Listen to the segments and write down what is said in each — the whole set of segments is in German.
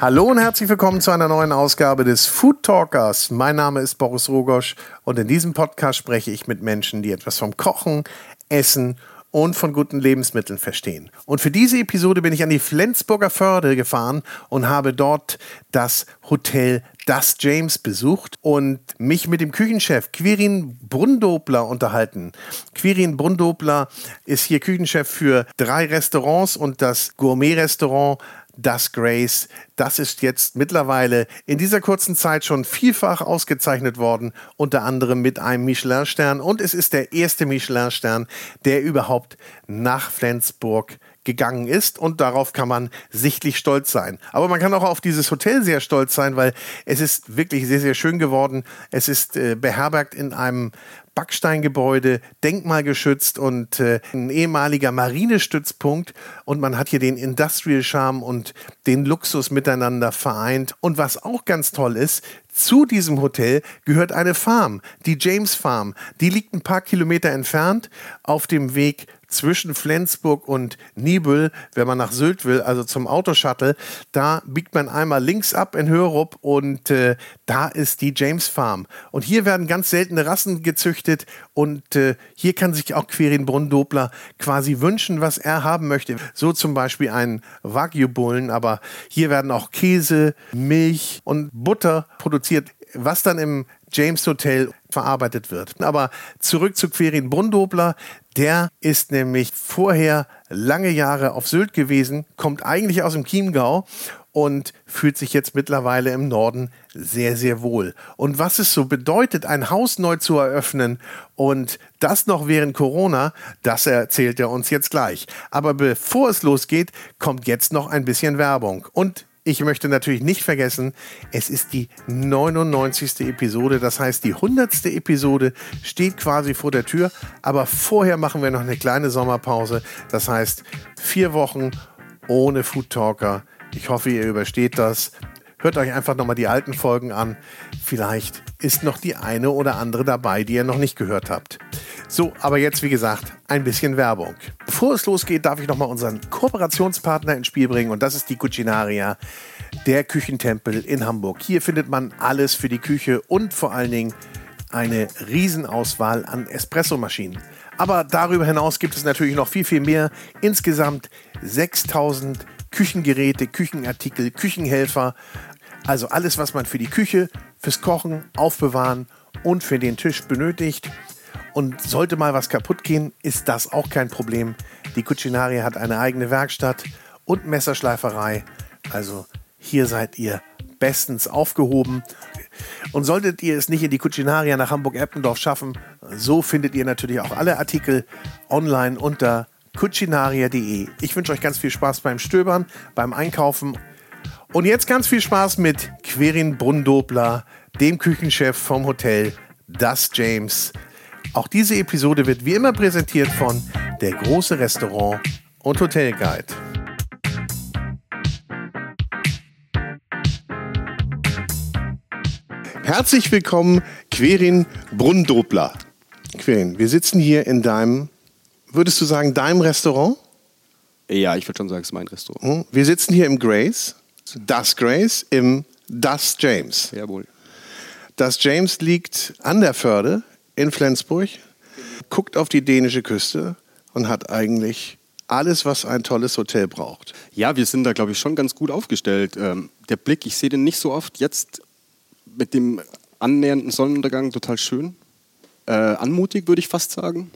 Hallo und herzlich willkommen zu einer neuen Ausgabe des Food Talkers. Mein Name ist Boris Rogosch und in diesem Podcast spreche ich mit Menschen, die etwas vom Kochen, Essen und von guten Lebensmitteln verstehen. Und für diese Episode bin ich an die Flensburger Förde gefahren und habe dort das Hotel Das James besucht und mich mit dem Küchenchef Quirin Brundobler unterhalten. Quirin Brundobler ist hier Küchenchef für drei Restaurants und das Gourmet-Restaurant das Grace, das ist jetzt mittlerweile in dieser kurzen Zeit schon vielfach ausgezeichnet worden, unter anderem mit einem Michelin-Stern. Und es ist der erste Michelin-Stern, der überhaupt nach Flensburg gegangen ist und darauf kann man sichtlich stolz sein. Aber man kann auch auf dieses Hotel sehr stolz sein, weil es ist wirklich sehr, sehr schön geworden. Es ist äh, beherbergt in einem Backsteingebäude, denkmalgeschützt und äh, ein ehemaliger Marinestützpunkt. Und man hat hier den Industrial Charme und den Luxus miteinander vereint. Und was auch ganz toll ist, zu diesem Hotel gehört eine Farm, die James Farm. Die liegt ein paar Kilometer entfernt auf dem Weg zwischen Flensburg und Nibel, wenn man nach Sylt will, also zum Autoshuttle, da biegt man einmal links ab in Hörup und äh, da ist die James Farm. Und hier werden ganz seltene Rassen gezüchtet und äh, hier kann sich auch Querin Brunndobler quasi wünschen, was er haben möchte. So zum Beispiel einen Wagyu-Bullen, aber hier werden auch Käse, Milch und Butter produziert was dann im James Hotel verarbeitet wird. Aber zurück zu Querin Brundobler. Der ist nämlich vorher lange Jahre auf Sylt gewesen, kommt eigentlich aus dem Chiemgau und fühlt sich jetzt mittlerweile im Norden sehr, sehr wohl. Und was es so bedeutet, ein Haus neu zu eröffnen und das noch während Corona, das erzählt er uns jetzt gleich. Aber bevor es losgeht, kommt jetzt noch ein bisschen Werbung. Und ich möchte natürlich nicht vergessen, es ist die 99. Episode, das heißt die 100. Episode steht quasi vor der Tür, aber vorher machen wir noch eine kleine Sommerpause, das heißt vier Wochen ohne Food Talker. Ich hoffe, ihr übersteht das. Hört euch einfach nochmal die alten Folgen an. Vielleicht ist noch die eine oder andere dabei, die ihr noch nicht gehört habt. So, aber jetzt wie gesagt, ein bisschen Werbung. Bevor es losgeht, darf ich nochmal unseren Kooperationspartner ins Spiel bringen und das ist die Cucinaria, der Küchentempel in Hamburg. Hier findet man alles für die Küche und vor allen Dingen eine Riesenauswahl an Espressomaschinen. Aber darüber hinaus gibt es natürlich noch viel, viel mehr. Insgesamt 6000 Küchengeräte, Küchenartikel, Küchenhelfer. Also alles, was man für die Küche, fürs Kochen, Aufbewahren und für den Tisch benötigt. Und sollte mal was kaputt gehen, ist das auch kein Problem. Die Cucinaria hat eine eigene Werkstatt und Messerschleiferei. Also hier seid ihr bestens aufgehoben. Und solltet ihr es nicht in die Cucinaria nach Hamburg-Eppendorf schaffen, so findet ihr natürlich auch alle Artikel online unter cucinaria.de. Ich wünsche euch ganz viel Spaß beim Stöbern, beim Einkaufen. Und jetzt ganz viel Spaß mit Querin Brundobler, dem Küchenchef vom Hotel Das James. Auch diese Episode wird wie immer präsentiert von der große Restaurant und Hotel Guide. Herzlich willkommen, Querin Brundobler. Querin, wir sitzen hier in deinem, würdest du sagen, deinem Restaurant? Ja, ich würde schon sagen, es ist mein Restaurant. Hm? Wir sitzen hier im Grace, das Grace, im Das James. Jawohl. Das James liegt an der Förde in Flensburg, guckt auf die dänische Küste und hat eigentlich alles, was ein tolles Hotel braucht. Ja, wir sind da, glaube ich, schon ganz gut aufgestellt. Ähm, der Blick, ich sehe den nicht so oft. Jetzt mit dem annähernden Sonnenuntergang total schön. Äh, anmutig, würde ich fast sagen.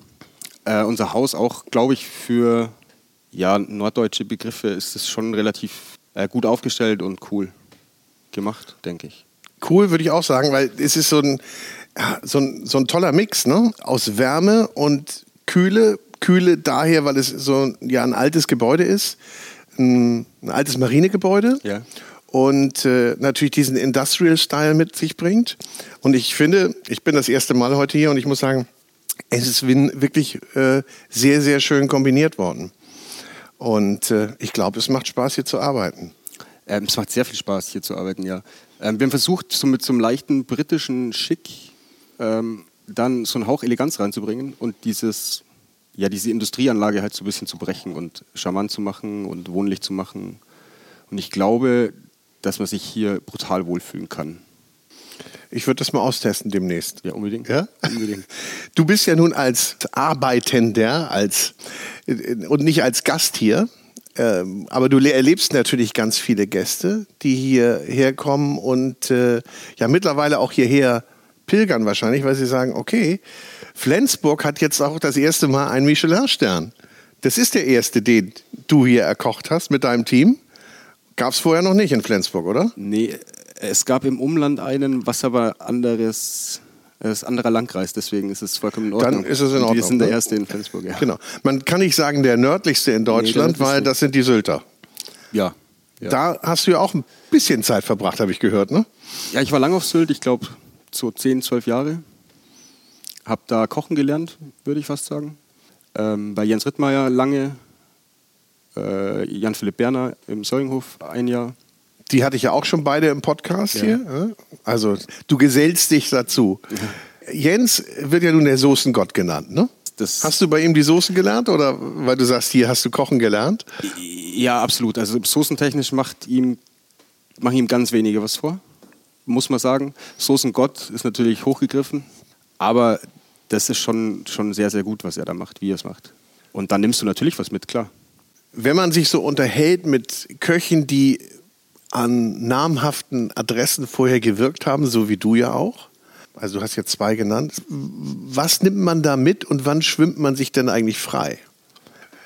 Äh, unser Haus auch, glaube ich, für ja, norddeutsche Begriffe ist es schon relativ äh, gut aufgestellt und cool gemacht, denke ich. Cool würde ich auch sagen, weil es ist so ein, so ein, so ein toller Mix ne? aus Wärme und Kühle. Kühle daher, weil es so ja, ein altes Gebäude ist, ein, ein altes Marinegebäude. Ja. Und äh, natürlich diesen Industrial-Style mit sich bringt. Und ich finde, ich bin das erste Mal heute hier und ich muss sagen, es ist wirklich äh, sehr, sehr schön kombiniert worden. Und äh, ich glaube, es macht Spaß, hier zu arbeiten. Ähm, es macht sehr viel Spaß, hier zu arbeiten, ja. Ähm, wir haben versucht, so mit so einem leichten britischen Schick ähm, dann so einen Hauch Eleganz reinzubringen und dieses, ja, diese Industrieanlage halt so ein bisschen zu brechen und charmant zu machen und wohnlich zu machen. Und ich glaube, dass man sich hier brutal wohlfühlen kann. Ich würde das mal austesten demnächst. Ja, unbedingt. Ja? unbedingt. Du bist ja nun als Arbeitender als, und nicht als Gast hier. Ähm, aber du erlebst natürlich ganz viele Gäste, die hierher kommen und äh, ja mittlerweile auch hierher pilgern wahrscheinlich, weil sie sagen, okay, Flensburg hat jetzt auch das erste Mal einen Michelin-Stern. Das ist der erste, den du hier erkocht hast mit deinem Team. Gab es vorher noch nicht in Flensburg, oder? Nee, es gab im Umland einen, was aber anderes es ist ein anderer Landkreis, deswegen ist es vollkommen in Ordnung. Dann ist es in Ordnung. wir sind der erste in Flensburg, ja. Genau. Man kann nicht sagen der nördlichste in Deutschland, Nee, weil das sind die Sylter. Ja. Ja. Da hast du ja auch ein bisschen Zeit verbracht, habe ich gehört, ne? ja, ich war lange auf Sylt, ich glaube so 10, 12 Jahre. Hab da kochen gelernt, würde ich fast sagen. Ähm, bei Jens Rittmeier lange, äh, Jan-Philipp Berner im Säulinghof ein Jahr. Die hatte ich ja auch schon beide im Podcast Ja. hier. ne? Also du gesellst dich dazu. Jens wird ja nun der Soßengott genannt, ne? Das Hast du bei ihm die Soßen gelernt oder weil du sagst, hier hast du kochen gelernt? Ja, absolut. Also soßentechnisch macht ihm, machen ihm ganz wenige was vor, muss man sagen. Soßengott ist natürlich hochgegriffen, aber das ist schon, schon sehr, sehr gut, was er da macht, wie er es macht. Und dann nimmst du natürlich was mit, klar. Wenn man sich so unterhält mit Köchen, die an namhaften Adressen vorher gewirkt haben, so wie du ja auch, also du hast jetzt zwei genannt, was nimmt man da mit und wann schwimmt man sich denn eigentlich frei?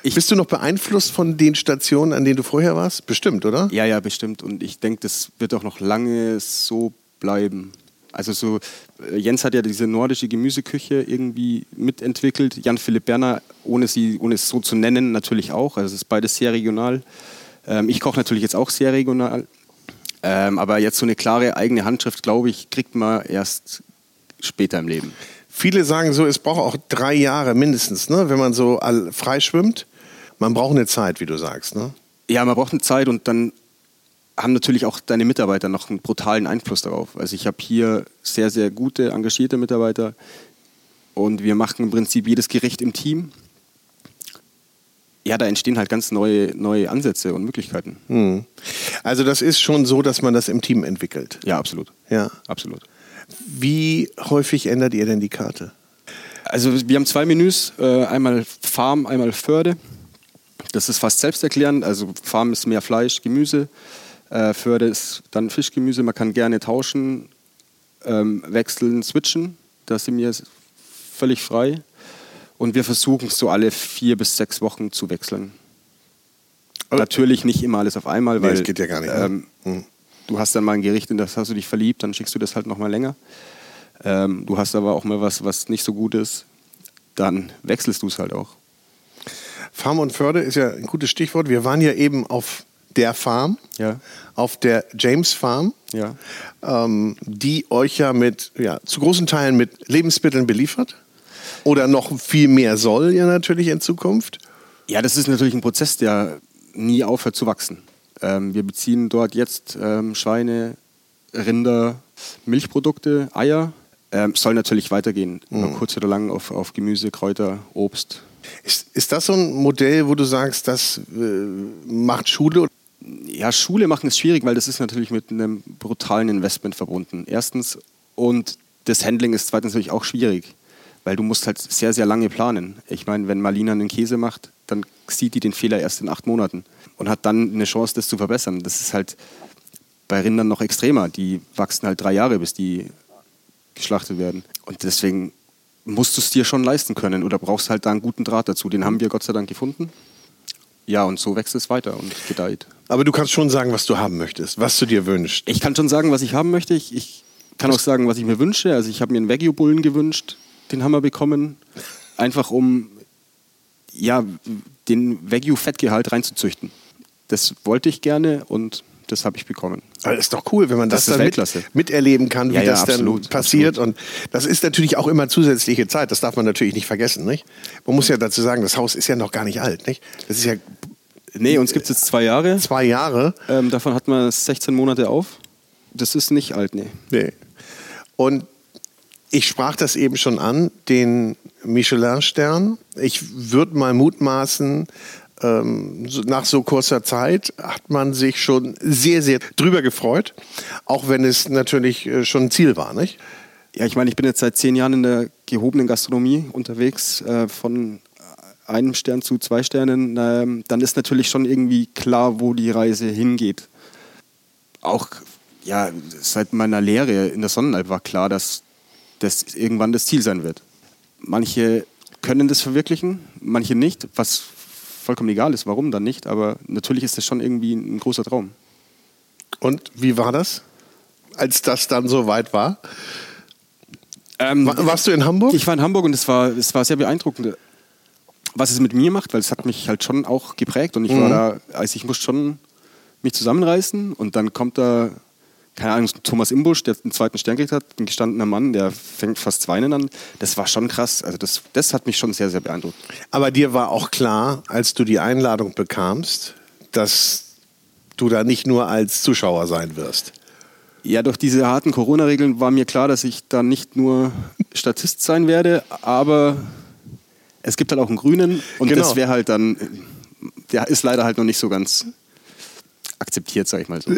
Ich- Bist du noch beeinflusst von den Stationen, an denen du vorher warst? Bestimmt, oder? Ja, ja, bestimmt. Und ich denke, das wird auch noch lange so bleiben. Also so, äh, Jens hat ja diese nordische Gemüseküche irgendwie mitentwickelt. Jan-Philipp Berner, ohne, sie, ohne es so zu nennen, natürlich auch. Also es ist beides sehr regional. Ähm, ich koche natürlich jetzt auch sehr regional. Ähm, aber jetzt so eine klare eigene Handschrift, glaube ich, kriegt man erst später im Leben. Viele sagen so, es braucht auch drei Jahre mindestens, ne? wenn man so all, frei schwimmt. Man braucht eine Zeit, wie du sagst. Ne? Ja, man braucht eine Zeit und dann haben natürlich auch deine Mitarbeiter noch einen brutalen Einfluss darauf. Also ich habe hier sehr, sehr gute, engagierte Mitarbeiter und wir machen im Prinzip jedes Gericht im Team. Ja, da entstehen halt ganz neue, neue Ansätze und Möglichkeiten. Hm. Also das ist schon so, dass man das im Team entwickelt. Ja, absolut. Ja. Absolut. Wie häufig ändert ihr denn die Karte? Also wir haben zwei Menüs, äh, einmal Farm, einmal Förde. Das ist fast selbsterklärend. Also Farm ist mehr Fleisch, Gemüse. Äh, Förde ist dann Fischgemüse. Man kann gerne tauschen, ähm, wechseln, switchen. Da sind wir völlig frei. Und wir versuchen es so alle vier bis sechs Wochen zu wechseln. Natürlich nicht immer alles auf einmal, Nee, weil das geht ja gar nicht, ne? ähm, Hm. du hast dann mal ein Gericht, in das hast du dich verliebt, dann schickst du das halt noch mal länger. Ähm, du hast aber auch mal was, was nicht so gut ist, dann wechselst du es halt auch. Farm und Förde ist ja ein gutes Stichwort. Wir waren ja eben auf der Farm, Ja. auf der James Farm, Ja. ähm, die euch ja mit, ja, zu großen Teilen mit Lebensmitteln beliefert. Oder noch viel mehr soll ja natürlich in Zukunft. Ja, das ist natürlich ein Prozess, der nie aufhört zu wachsen. Ähm, wir beziehen dort jetzt ähm, Schweine, Rinder, Milchprodukte, Eier. Ähm, soll natürlich weitergehen, über kurz oder lang auf, auf Gemüse, Kräuter, Obst. Ist, ist das so ein Modell, wo du sagst, das äh, macht Schule? Ja, Schule machen ist schwierig, weil das ist natürlich mit einem brutalen Investment verbunden. Erstens und das Handling ist zweitens natürlich auch schwierig, weil du musst halt sehr, sehr lange planen. Ich meine, wenn Marlina einen Käse macht, dann sieht die den Fehler erst in acht Monaten und hat dann eine Chance, das zu verbessern. Das ist halt bei Rindern noch extremer. Die wachsen halt drei Jahre, bis die geschlachtet werden. Und deswegen musst du es dir schon leisten können oder brauchst halt da einen guten Draht dazu. Den haben wir Gott sei Dank gefunden. Ja, und so wächst es weiter und gedeiht. Aber du kannst schon sagen, was du haben möchtest, was du dir wünschst. Ich kann schon sagen, was ich haben möchte. Ich, ich kann auch sagen, was ich mir wünsche. Also ich habe mir einen Wagyu-Bullen gewünscht. Den haben wir bekommen. Einfach um ja, den Wagyu-Fettgehalt reinzuzüchten. Das wollte ich gerne und das habe ich bekommen. Aber das ist doch cool, wenn man das, Das dann mit, miterleben kann, wie Ja, ja, das absolut, dann passiert. Und das ist natürlich auch immer zusätzliche Zeit. Das darf man natürlich nicht vergessen. Nicht? Man muss ja dazu sagen, das Haus ist ja noch gar nicht alt. Nicht? Das ist ja Nee, uns gibt es jetzt zwei Jahre. zwei Jahre. Ähm, davon hat man 16 Monate auf. Das ist nicht alt, nee. Nee. Und Ich sprach das eben schon an, den Michelin-Stern. Ich würde mal mutmaßen, ähm, nach so kurzer Zeit hat man sich schon sehr, sehr drüber gefreut, auch wenn es natürlich äh, schon ein Ziel war, nicht? Ja, ich meine, ich bin jetzt seit zehn Jahren in der gehobenen Gastronomie unterwegs, äh, von einem Stern zu zwei Sternen. Ähm, dann ist natürlich schon irgendwie klar, wo die Reise hingeht. Auch ja, seit meiner Lehre in der Sonnenalp war klar, dass das irgendwann das Ziel sein wird. Manche können das verwirklichen, manche nicht, was vollkommen egal ist, warum dann nicht, aber natürlich ist das schon irgendwie ein großer Traum. Und wie war das, als das dann so weit war? Ähm, Warst du in Hamburg? Ich war in Hamburg und es war, es war sehr beeindruckend, was es mit mir macht, weil es hat mich halt schon auch geprägt und ich mhm. war da, also ich musste schon mich zusammenreißen und dann kommt da keine Ahnung, Thomas Imbusch, der den zweiten Stern gekriegt hat, ein gestandener Mann, der fängt fast weinen an. Das war schon krass. Also das, das hat mich schon sehr, sehr beeindruckt. Aber dir war auch klar, als du die Einladung bekamst, dass du da nicht nur als Zuschauer sein wirst. Ja, durch diese harten Corona-Regeln war mir klar, dass ich da nicht nur Statist sein werde, aber es gibt halt auch einen Grünen und genau. das wäre halt dann, der ist leider halt noch nicht so ganz akzeptiert, sag ich mal so.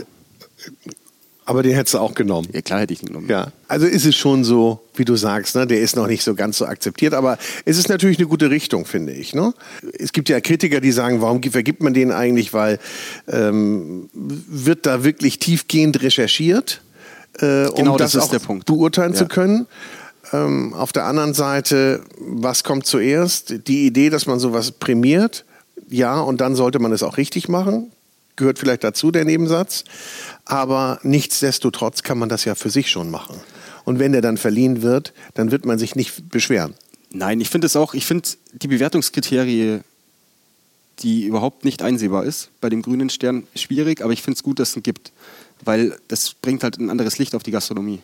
Aber den hättest du auch genommen. Ja, klar hätte ich ihn genommen. Ja. Also ist es schon so, wie du sagst, ne? der ist noch nicht so ganz so akzeptiert, aber es ist natürlich eine gute Richtung, finde ich. Ne? Es gibt ja Kritiker, die sagen, warum vergibt man den eigentlich, weil ähm, wird da wirklich tiefgehend recherchiert, äh, um genau, das, das auch beurteilen ja. zu können. Ähm, auf der anderen Seite, was kommt zuerst? Die Idee, dass man sowas prämiert, ja, und dann sollte man es auch richtig machen gehört vielleicht dazu, der Nebensatz. Aber nichtsdestotrotz kann man das ja für sich schon machen. Und wenn der dann verliehen wird, dann wird man sich nicht beschweren. Nein, ich finde es auch, ich finde die Bewertungskriterie, die überhaupt nicht einsehbar ist, bei dem grünen Stern schwierig, aber ich finde es gut, dass es ihn gibt, weil das bringt halt ein anderes Licht auf die Gastronomie.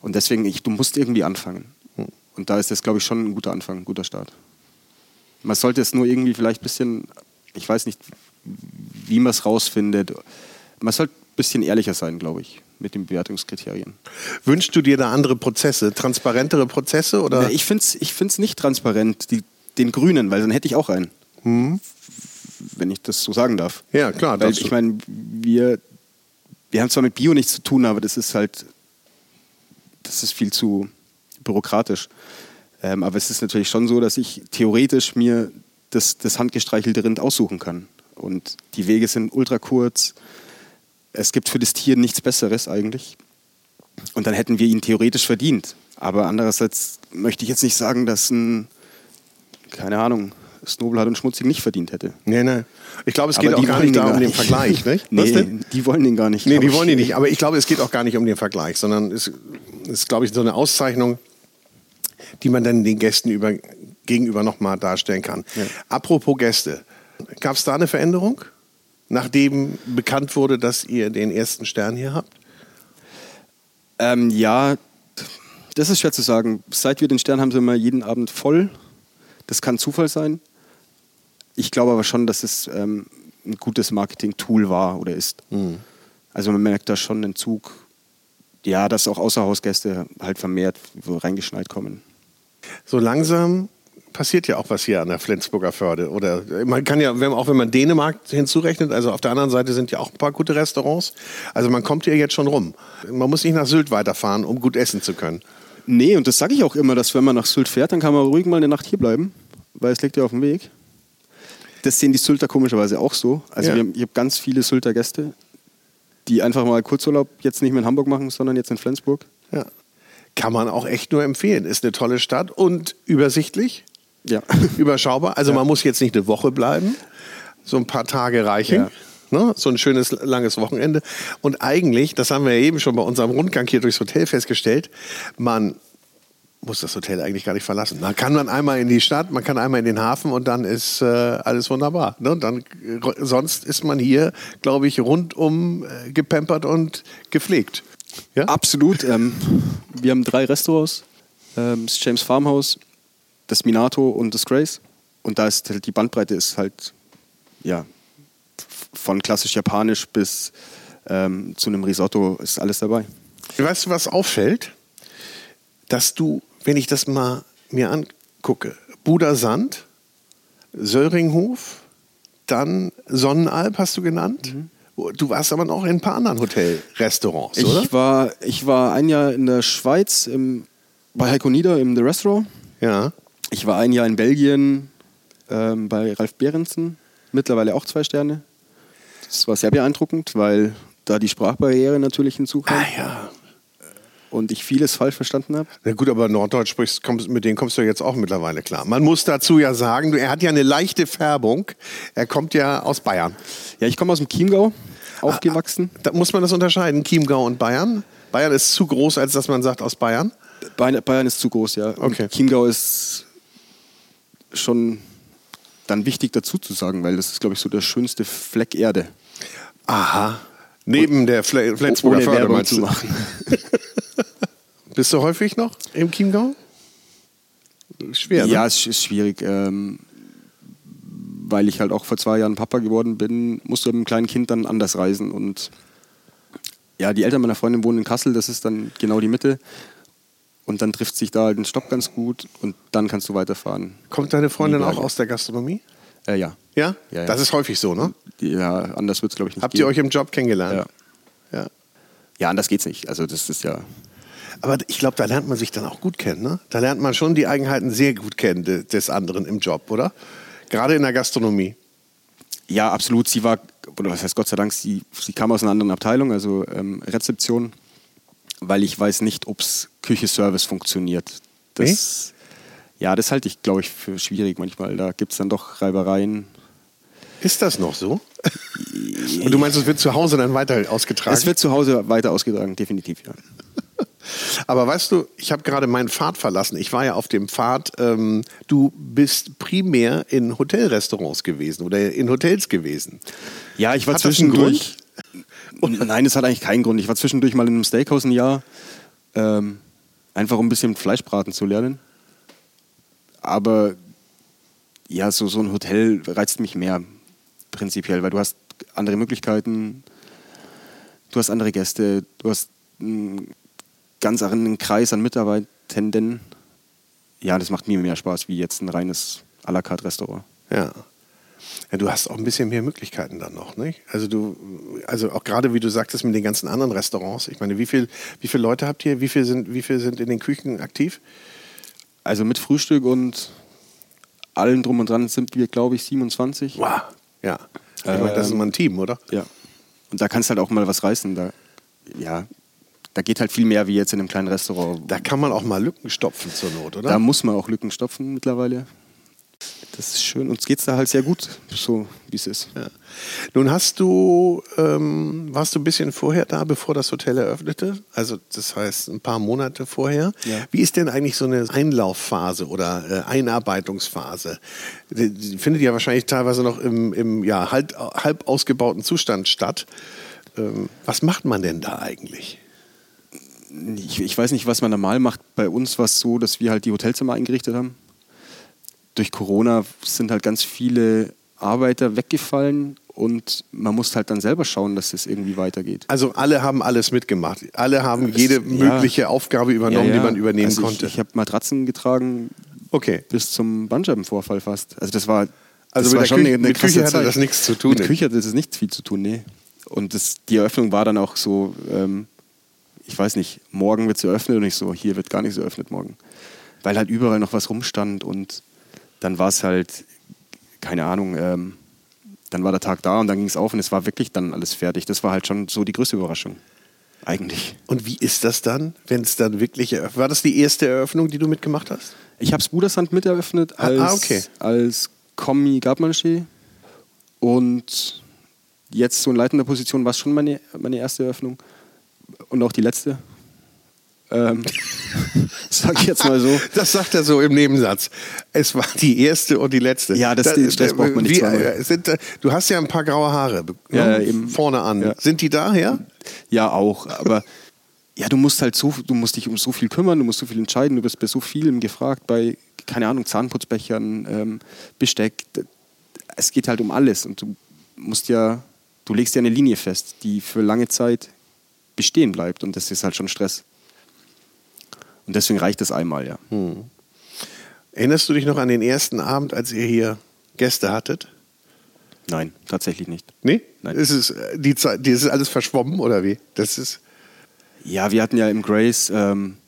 Und deswegen, ich, du musst irgendwie anfangen. Hm. Und da ist das, glaube ich, schon ein guter Anfang, ein guter Start. Man sollte es nur irgendwie vielleicht ein bisschen, ich weiß nicht, wie man es rausfindet. Man sollte ein bisschen ehrlicher sein, glaube ich, mit den Bewertungskriterien. Wünschst du dir da andere Prozesse, transparentere Prozesse? Oder? Ja, ich finde es ich find's nicht transparent, die, den Grünen, weil dann hätte ich auch einen. Hm. Wenn ich das so sagen darf. Ja, klar. Weil ich meine, wir, wir haben zwar mit Bio nichts zu tun, aber das ist halt, das ist viel zu bürokratisch. Ähm, aber es ist natürlich schon so, dass ich theoretisch mir das, das handgestreichelte Rind aussuchen kann. Und die Wege sind ultra kurz. Es gibt für das Tier nichts Besseres eigentlich. Und dann hätten wir ihn theoretisch verdient. Aber andererseits möchte ich jetzt nicht sagen, dass ein, keine Ahnung, Snobel und Schmutzig nicht verdient hätte. Nee, nee. Ich glaube, es geht auch gar nicht darum, den Vergleich, nicht? nee, die wollen den gar nicht. Nee, die wollen den nicht. Aber ich glaube, es geht auch gar nicht um den Vergleich, sondern es ist, glaube ich, so eine Auszeichnung, die man dann den Gästen über, gegenüber nochmal darstellen kann. Ja. Apropos Gäste. Gab es da eine Veränderung, nachdem bekannt wurde, dass ihr den ersten Stern hier habt? Ähm, ja, das ist schwer zu sagen. Seit wir den Stern haben, sind wir jeden Abend voll. Das kann Zufall sein. Ich glaube aber schon, dass es ähm, ein gutes Marketing-Tool war oder ist. Mhm. Also man merkt da schon einen Zug, ja, dass auch Außerhausgäste halt vermehrt reingeschneit kommen. So langsam passiert ja auch was hier an der Flensburger Förde. Oder man kann ja, auch wenn man Dänemark hinzurechnet, also auf der anderen Seite sind ja auch ein paar gute Restaurants. Also man kommt hier jetzt schon rum. Man muss nicht nach Sylt weiterfahren, um gut essen zu können. Nee, und das sage ich auch immer, dass wenn man nach Sylt fährt, dann kann man ruhig mal eine Nacht hier bleiben, weil es liegt ja auf dem Weg. Das sehen die Sylter komischerweise auch so. Also ja. wir haben, ich habe ganz viele Sylter Gäste, die einfach mal Kurzurlaub jetzt nicht mehr in Hamburg machen, sondern jetzt in Flensburg. Ja. Kann man auch echt nur empfehlen. Ist eine tolle Stadt und übersichtlich. Ja. Überschaubar. Also ja. man muss jetzt nicht eine Woche bleiben. So ein paar Tage reichen. Ja. Ne? So ein schönes, langes Wochenende. Und eigentlich, das haben wir ja eben schon bei unserem Rundgang hier durchs Hotel festgestellt, man muss das Hotel eigentlich gar nicht verlassen. Man kann dann einmal in die Stadt, man kann einmal in den Hafen und dann ist äh, alles wunderbar. Ne? Dann, äh, sonst ist man hier, glaube ich, rundum äh, gepampert und gepflegt. Ja? Absolut. Ähm, wir haben drei Restaurants. Ähm, das James Farmhouse, das Minato und das Grace. Und da ist halt die Bandbreite ist halt, ja, von klassisch japanisch bis ähm, zu einem Risotto ist alles dabei. Weißt du, was auffällt? dass du, wenn ich das mal mir angucke, Budersand, Söllringhof, dann Sonnenalb hast du genannt. Mhm. Du warst aber noch in ein paar anderen Hotelrestaurants, oder? Ich war, ich war ein Jahr in der Schweiz im, bei Heiko Nieder im The Restaurant. Ja. Ich war ein Jahr in Belgien ähm, bei Ralf Behrensen, mittlerweile auch zwei Sterne. Das war sehr beeindruckend, weil da die Sprachbarriere natürlich hinzukam Ah ja. und ich vieles falsch verstanden habe. Na gut, aber Norddeutsch sprichst, kommst, mit denen kommst du jetzt auch mittlerweile klar. Man muss dazu ja sagen, er hat ja eine leichte Färbung. Er kommt ja aus Bayern. Ja, ich komme aus dem Chiemgau, aufgewachsen. Da muss man das unterscheiden, Chiemgau und Bayern. Bayern ist zu groß, als dass man sagt aus Bayern. Bayern, Bayern ist zu groß, ja. Und Okay. Chiemgau ist schon dann wichtig dazu zu sagen, weil das ist, glaube ich, so der schönste Fleck Erde. Aha. Neben der Fle Flensburger Ohne Förde, meinst zu machen. Bist du häufig noch im Chiemgau? Schwer, Ja, ne? es ist schwierig. Ähm, weil ich halt auch vor zwei Jahren Papa geworden bin, musste mit einem kleinen Kind dann anders reisen. Und ja, die Eltern meiner Freundin wohnen in Kassel, das ist dann genau die Mitte. Und dann trifft sich da halt ein Stopp ganz gut und dann kannst du weiterfahren. Kommt deine Freundin auch aus der Gastronomie? Äh, ja. Ja? Ja, ja. Das ist häufig so, ne? Ja, anders wird es, glaube ich, nicht Habt gehen. ihr euch im Job kennengelernt? Ja. ja. Ja, anders geht's nicht. Also das ist ja. Aber ich glaube, da lernt man sich dann auch gut kennen. Ne? Da lernt man schon die Eigenheiten sehr gut kennen de- des anderen im Job, oder? Gerade in der Gastronomie. Ja, absolut. Sie war, oder was heißt Gott sei Dank, sie, sie kam aus einer anderen Abteilung, also ähm, Rezeption, weil ich weiß nicht, ob es Küche-Service funktioniert. Das, Ja, das halte ich, glaube ich, für schwierig manchmal. Da gibt es dann doch Reibereien. Ist das noch so? Und du meinst, es wird zu Hause dann weiter ausgetragen? Es wird zu Hause weiter ausgetragen, definitiv, ja. Aber weißt du, ich habe gerade meinen Pfad verlassen. Ich war ja auf dem Pfad. Ähm, du bist primär in Hotelrestaurants gewesen oder in Hotels gewesen. Ja, ich war Hat zwischendurch. Nein, es hat eigentlich keinen Grund. Ich war zwischendurch mal in einem Steakhouse ein Jahr, ähm, einfach um ein bisschen Fleischbraten zu lernen. Aber ja, so, so ein Hotel reizt mich mehr prinzipiell, weil du hast andere Möglichkeiten, du hast andere Gäste, du hast einen ganz anderen Kreis an Mitarbeitenden. Ja, das macht mir mehr Spaß wie jetzt ein reines à la carte Restaurant. Ja. Ja. Du hast auch ein bisschen mehr Möglichkeiten dann noch, nicht? Also du, also auch gerade wie du sagtest mit den ganzen anderen Restaurants. Ich meine, wie viel, wie viele Leute habt ihr? Wie viel sind, wie viel sind in den Küchen aktiv? Also mit Frühstück und allem drum und dran sind wir, glaube ich, 27. Wow. Ja. Ich meine, das ist Ähm, mal ein Team, oder? Ja. Und da kannst halt auch mal was reißen. Da, ja, da geht halt viel mehr wie jetzt in einem kleinen Restaurant. Da kann man auch mal Lücken stopfen zur Not, oder? Da muss man auch Lücken stopfen mittlerweile. Das ist schön. Uns geht es da halt sehr gut, so wie es ist. Ja. Nun hast du, ähm, warst du ein bisschen vorher da, bevor das Hotel eröffnete? Also das heißt ein paar Monate vorher. Ja. Wie ist denn eigentlich so eine Einlaufphase oder äh, Einarbeitungsphase? Die, die findet ja wahrscheinlich teilweise noch im, im ja, halb, halb ausgebauten Zustand statt. Ähm, was macht man denn da eigentlich? Ich, ich weiß nicht, was man normal macht. Bei uns war es so, dass wir halt die Hotelzimmer eingerichtet haben. Durch Corona sind halt ganz viele Arbeiter weggefallen und man muss halt dann selber schauen, dass es irgendwie weitergeht. Also alle haben alles mitgemacht. Alle haben jede ja. mögliche Aufgabe übernommen, die man übernehmen also konnte. Ich, ich habe Matratzen getragen okay. bis zum Bandscheibenvorfall fast. Also das war, Also das mit war der schon Küche- eine, eine mit Küche hatte das nichts zu tun, Mit? Küche hatte das nicht viel zu tun, nee. Und das, die Eröffnung war dann auch so, ähm, ich weiß nicht, morgen wird sie eröffnet und ich so, hier wird gar nichts eröffnet morgen. Weil halt überall noch was rumstand und dann war es halt, keine Ahnung, ähm, dann war der Tag da und dann ging es auf und es war wirklich dann alles fertig. Das war halt schon so die größte Überraschung. Eigentlich. Und wie ist das dann, wenn es dann wirklich eröffnet? War das die erste Eröffnung, die du mitgemacht hast? Ich habe Brudersand mit eröffnet Ah, als, ah, okay. als Kommi Gabmanché und jetzt so in leitender Position war es schon meine, meine erste Eröffnung und auch die letzte. Ähm, sag ich jetzt mal so. Das sagt er so im Nebensatz. Es war die erste und die letzte. Ja, das- das braucht man nicht wie, äh, sind, äh, Du hast ja ein paar graue Haare be- Ja, ne, eben. vorne an. Ja. Sind die daher? Ja, auch. Aber ja, du musst halt so, du musst dich um so viel kümmern, du musst so viel entscheiden, du bist bei so vielem gefragt, bei, keine Ahnung, Zahnputzbechern, ähm, Besteck. Es geht halt um alles und du musst ja, du legst ja eine Linie fest, die für lange Zeit bestehen bleibt und das ist halt schon Stress. Und deswegen reicht es einmal, ja. Hm. Erinnerst du dich noch an den ersten Abend, als ihr hier Gäste hattet? Nein, tatsächlich nicht. Nee? Nein. Ist es, äh, die Zeit, die ist alles verschwommen oder wie? Das ist. Ja, wir hatten ja im Grace, ähm,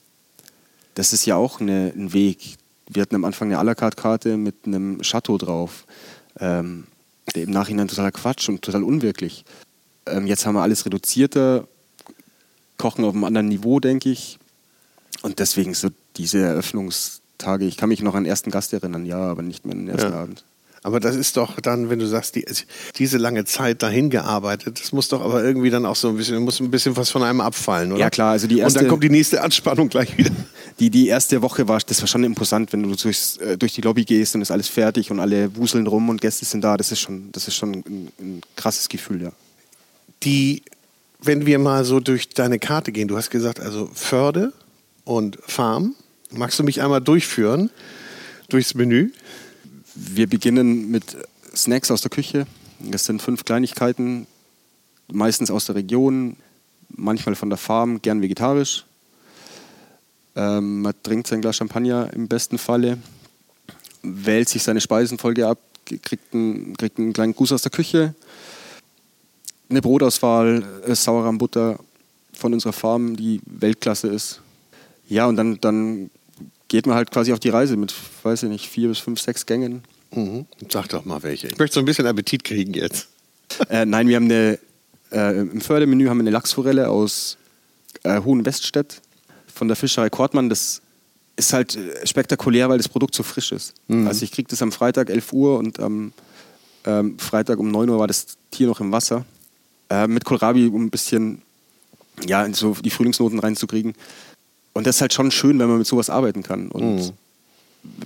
das ist ja auch eine, ein Weg. Wir hatten am Anfang eine à la carte Karte mit einem Chateau drauf. Ähm, der im Nachhinein totaler Quatsch und total unwirklich. Ähm, jetzt haben wir alles reduzierter, kochen auf einem anderen Niveau, denke ich. Und deswegen so diese Eröffnungstage. Ich kann mich noch an den ersten Gast erinnern, ja, aber nicht mehr an den ersten Ja. Abend. Aber das ist doch dann, wenn du sagst, die, diese lange Zeit dahin gearbeitet, das muss doch aber irgendwie dann auch so ein bisschen, muss ein bisschen was von einem abfallen, oder? Ja, klar, also die Und dann erste- kommt die nächste Anspannung gleich wieder. Die, die erste Woche war, das war schon imposant, wenn du durchs, äh, durch die Lobby gehst und ist alles fertig und alle wuseln rum und Gäste sind da. Das ist schon, das ist schon ein, ein krasses Gefühl, ja. Die, wenn wir mal so durch deine Karte gehen, du hast gesagt, also Förde und Farm. Magst du mich einmal durchführen durchs Menü? Wir beginnen mit Snacks aus der Küche. Das sind fünf Kleinigkeiten, meistens aus der Region, manchmal von der Farm, gern vegetarisch. Ähm, man trinkt sein Glas Champagner im besten Falle, wählt sich seine Speisenfolge ab, kriegt einen, kriegt einen kleinen Guss aus der Küche, eine Brotauswahl, äh, Sauerrahmbutter von unserer Farm, die Weltklasse ist. Ja, und dann, dann geht man halt quasi auf die Reise mit, weiß ich nicht, vier bis fünf, sechs Gängen. Mhm. Sag doch mal welche. Ich möchte so ein bisschen Appetit kriegen jetzt. Äh, nein, wir haben eine, äh, im Fördermenü haben wir eine Lachsforelle aus äh, Hohenweststedt von der Fischerei Kortmann. Das ist halt äh, spektakulär, weil das Produkt so frisch ist. Also ich kriege das am Freitag 11 Uhr und am ähm, Freitag um 9 Uhr war das Tier noch im Wasser. Äh, mit Kohlrabi, um ein bisschen ja, in so die Frühlingsnoten reinzukriegen. Und das ist halt schon schön, wenn man mit sowas arbeiten kann. Und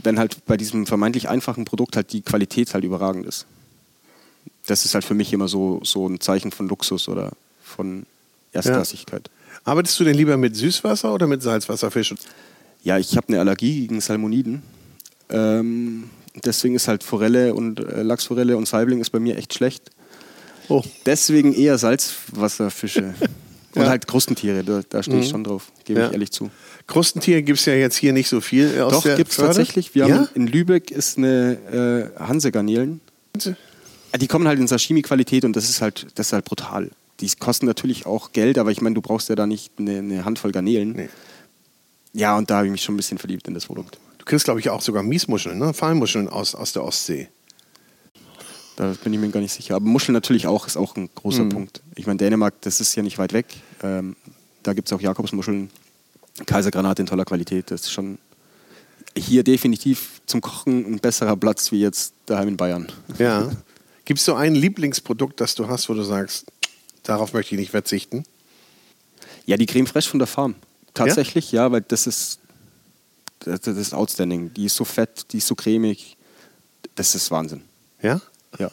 wenn halt bei diesem vermeintlich einfachen Produkt halt die Qualität halt überragend ist. Das ist halt für mich immer so, so ein Zeichen von Luxus oder von Erstklassigkeit. Arbeitest du denn lieber mit Süßwasser oder mit Salzwasserfisch? Ja, ich habe eine Allergie gegen Salmoniden. Ähm, deswegen ist halt Forelle und äh, Lachsforelle und Saibling ist bei mir echt schlecht. Oh. Deswegen eher Salzwasserfische. Und Ja. halt Krustentiere, da, da stehe ich schon drauf, gebe Ja. ich ehrlich zu. Krustentiere gibt es ja jetzt hier nicht so viel äh, aus Doch, gibt es tatsächlich. Wir ja? haben in Lübeck ist eine äh, Hansegarnelen. Ah, Die kommen halt in Sashimi-Qualität und das ist halt, das ist halt brutal. Die kosten natürlich auch Geld, aber ich meine, du brauchst ja da nicht eine, eine Handvoll Garnelen. Nee. Ja, und da habe ich mich schon ein bisschen verliebt in das Produkt. Du kriegst, glaube ich, auch sogar Miesmuscheln, ne? Pfahlmuscheln aus, aus der Ostsee. Da bin ich mir gar nicht sicher. Aber Muscheln natürlich auch, ist auch ein großer Punkt. Ich meine, Dänemark, das ist ja nicht weit weg. Ähm, da gibt es auch Jakobsmuscheln. Kaisergranate in toller Qualität. Das ist schon hier definitiv zum Kochen ein besserer Platz wie jetzt daheim in Bayern. Ja. Gibt es so ein Lieblingsprodukt, das du hast, wo du sagst, darauf möchte ich nicht verzichten? Ja, die Creme Fraiche von der Farm. Tatsächlich, ja, weil das ist, das, das ist outstanding. Die ist so fett, die ist so cremig. Das ist Wahnsinn. Ja? Ja.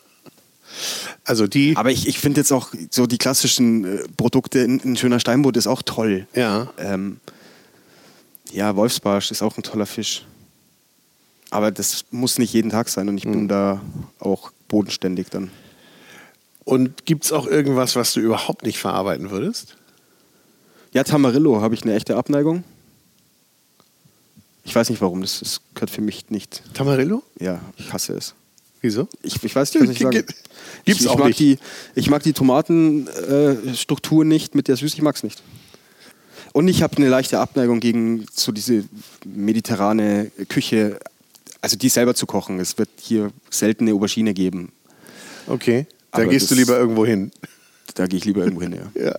Also die. Aber ich, ich finde jetzt auch so die klassischen äh, Produkte, ein, schöner Steinbutt ist auch toll. Ja. Ähm, ja, Wolfsbarsch ist auch ein toller Fisch. Aber das muss nicht jeden Tag sein und ich bin da auch bodenständig dann. Und gibt es auch irgendwas, was du überhaupt nicht verarbeiten würdest? Ja, Tamarillo habe ich eine echte Abneigung. Ich weiß nicht warum, das, das gehört für mich nicht. Tamarillo? Ja, ich hasse es. Wieso? Ich, ich weiß nicht, was ich sagen. Gibt's ich, ich auch mag nicht. Die, ich mag die Tomatenstruktur äh, nicht mit der Süße, ich mag es nicht. Und ich habe eine leichte Abneigung gegen so diese mediterrane Küche, also die selber zu kochen. Es wird hier selten eine Aubergine geben. Okay. Da Aber gehst du lieber irgendwo hin. Da gehe ich lieber irgendwo hin, ja. Ja.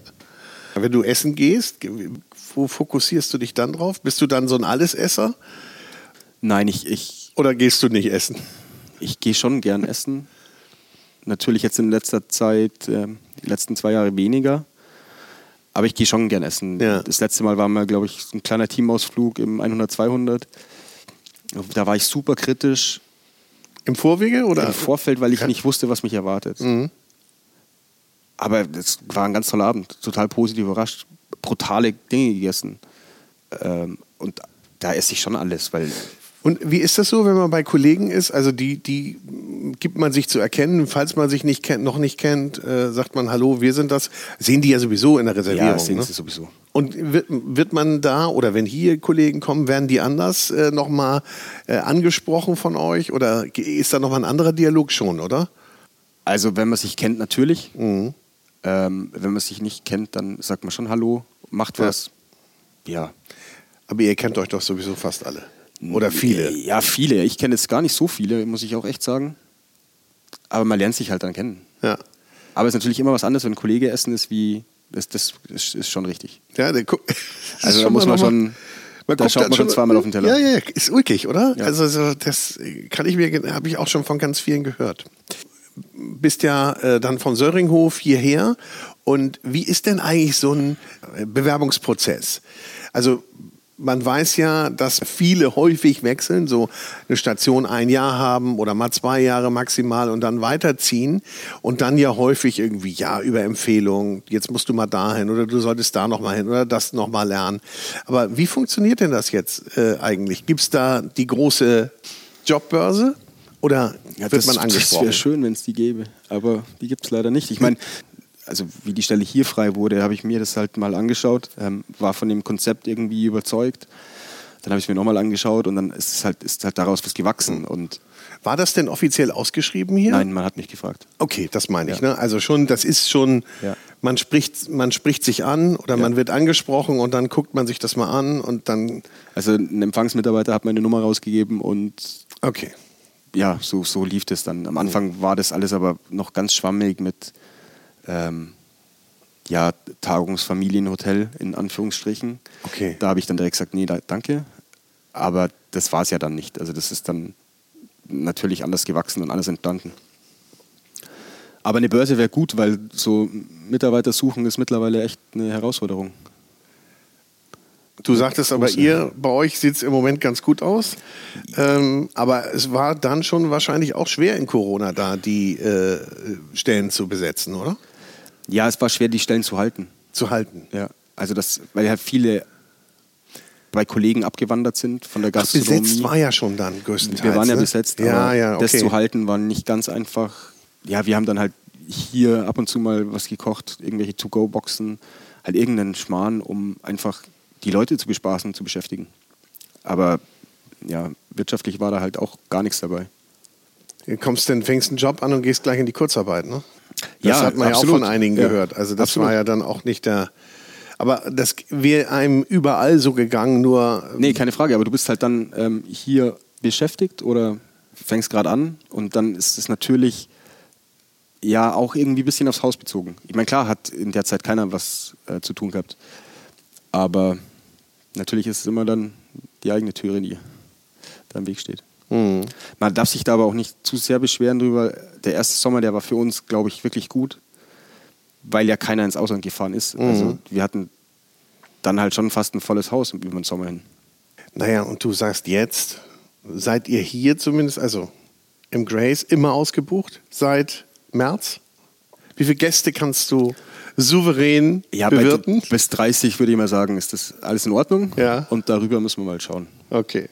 Wenn du essen gehst, ge- wo fokussierst du dich dann drauf? Bist du dann so ein Allesesser Nein, ich, ich, oder gehst du nicht essen? Ich gehe schon gern essen. Natürlich jetzt in letzter Zeit, äh, die letzten zwei Jahre weniger. Aber ich gehe schon gern essen. Ja. Das letzte Mal war mal, glaube ich, ein kleiner Teamausflug im 100-200. Da war ich super kritisch Im Vorwege oder? im Vorfeld, weil ich Ja. nicht wusste, was mich erwartet. Mhm. Aber das war ein ganz toller Abend. Total positiv überrascht. Brutale Dinge gegessen. Ähm, und da esse ich schon alles, weil Und wie ist das so, wenn man bei Kollegen ist? Also die, die gibt man sich zu erkennen. Falls man sich nicht kennt, noch nicht kennt, äh, sagt man Hallo, wir sind das. Sehen die ja sowieso in der Reservierung. Ja, sehen ne? sie sowieso. Und wird, wird man da oder wenn hier Kollegen kommen, werden die anders äh, nochmal äh, angesprochen von euch oder ist da nochmal ein anderer Dialog schon, oder? Also wenn man sich kennt, natürlich. Mhm. Ähm, wenn man sich nicht kennt, dann sagt man schon Hallo, macht Ja. was. Ja. Aber ihr kennt euch doch sowieso fast alle. Oder viele. Ja, viele. Ich kenne jetzt gar nicht so viele, muss ich auch echt sagen. Aber man lernt sich halt dann kennen. Ja. Aber es ist natürlich immer was anderes, wenn ein Kollege essen ist, wie. Das, das ist, ist schon richtig. Ja, der guck, Also da muss man schon. Da guckt schaut man schon zweimal auf den Teller. Ja, ja, ist ulkig, oder? Ja. Also so, das kann ich mir, habe ich auch schon von ganz vielen gehört. Bist ja äh, dann von Söringhof hierher und wie ist denn eigentlich so ein äh, Bewerbungsprozess? Also man weiß ja, dass viele häufig wechseln, so eine Station ein Jahr haben oder mal zwei Jahre maximal und dann weiterziehen und dann ja häufig irgendwie, ja, über Empfehlung, jetzt musst du mal dahin oder du solltest da noch mal hin oder das noch mal lernen. Aber wie funktioniert denn das jetzt äh, eigentlich? Gibt es da die große Jobbörse oder wird das, man Das angesprochen? wäre schön, wenn es die gäbe. Aber die gibt es leider nicht. Ich meine, also wie die Stelle hier frei wurde, habe ich mir das halt mal angeschaut, ähm, war von dem Konzept irgendwie überzeugt. Dann habe ich es mir nochmal angeschaut und dann ist es halt, ist halt daraus was gewachsen. Und War das denn offiziell ausgeschrieben hier? nein, man hat mich gefragt. Okay, das meine ich. Ja. Ne? Also schon, das ist schon, Ja. man, spricht, man spricht sich an oder Ja. man wird angesprochen und dann guckt man sich das mal an und dann, Also ein Empfangsmitarbeiter hat meine Nummer rausgegeben und okay. ja, so, so lief das dann. Am Anfang war das alles aber noch ganz schwammig mit ähm, ja, Tagungsfamilienhotel in Anführungsstrichen. Okay. Da habe ich dann direkt gesagt, nee, da, danke. Aber das war es ja dann nicht. Also das ist dann natürlich anders gewachsen und anders entstanden. Aber eine Börse wäre gut, weil so Mitarbeiter suchen ist mittlerweile echt eine Herausforderung. Du sagtest aber, ihr, bei euch sieht es im Moment ganz gut aus. Ähm, aber es war dann schon wahrscheinlich auch schwer in Corona da, die äh, Stellen zu besetzen, oder? Ja, es war schwer, die Stellen zu halten. Zu halten. Ja, also das, weil ja viele bei Kollegen abgewandert sind von der Ach, Gastronomie. besetzt war ja schon dann größtenteils. wir waren ja ne? besetzt, Ja, aber ja, okay. das zu halten war nicht ganz einfach. Ja, wir haben dann halt hier ab und zu mal was gekocht, irgendwelche To-Go-Boxen, halt irgendeinen Schmarrn, um einfach die Leute zu bespaßen, zu beschäftigen. Aber ja, wirtschaftlich war da halt auch gar nichts dabei. Du kommst denn, fängst einen Job an und gehst gleich in die Kurzarbeit, ne? Das Ja, hat man ja absolut. auch von einigen Ja, gehört. Also das absolut. war ja dann auch nicht der. Aber das wäre einem überall so gegangen, nur Nee, keine Frage, aber du bist halt dann ähm, hier beschäftigt oder fängst gerade an und dann ist es natürlich ja auch irgendwie ein bisschen aufs Haus bezogen. Ich meine, klar hat in der Zeit keiner was äh, zu tun gehabt, aber natürlich ist es immer dann die eigene Türe, die da im Weg steht. Mhm. Man darf sich da aber auch nicht zu sehr beschweren drüber. Der erste Sommer, der war für uns, glaube ich, wirklich gut, weil ja keiner ins Ausland gefahren ist. Also wir hatten dann halt schon fast ein volles Haus über den Sommer hin. Naja, und du sagst jetzt, seid ihr hier zumindest, also im Grace, immer ausgebucht seit März? Wie viele Gäste kannst du souverän Ja, bewirten? Bei, bis 30 würde ich mal sagen, ist das alles in Ordnung. Ja. Und darüber müssen wir mal schauen. Okay.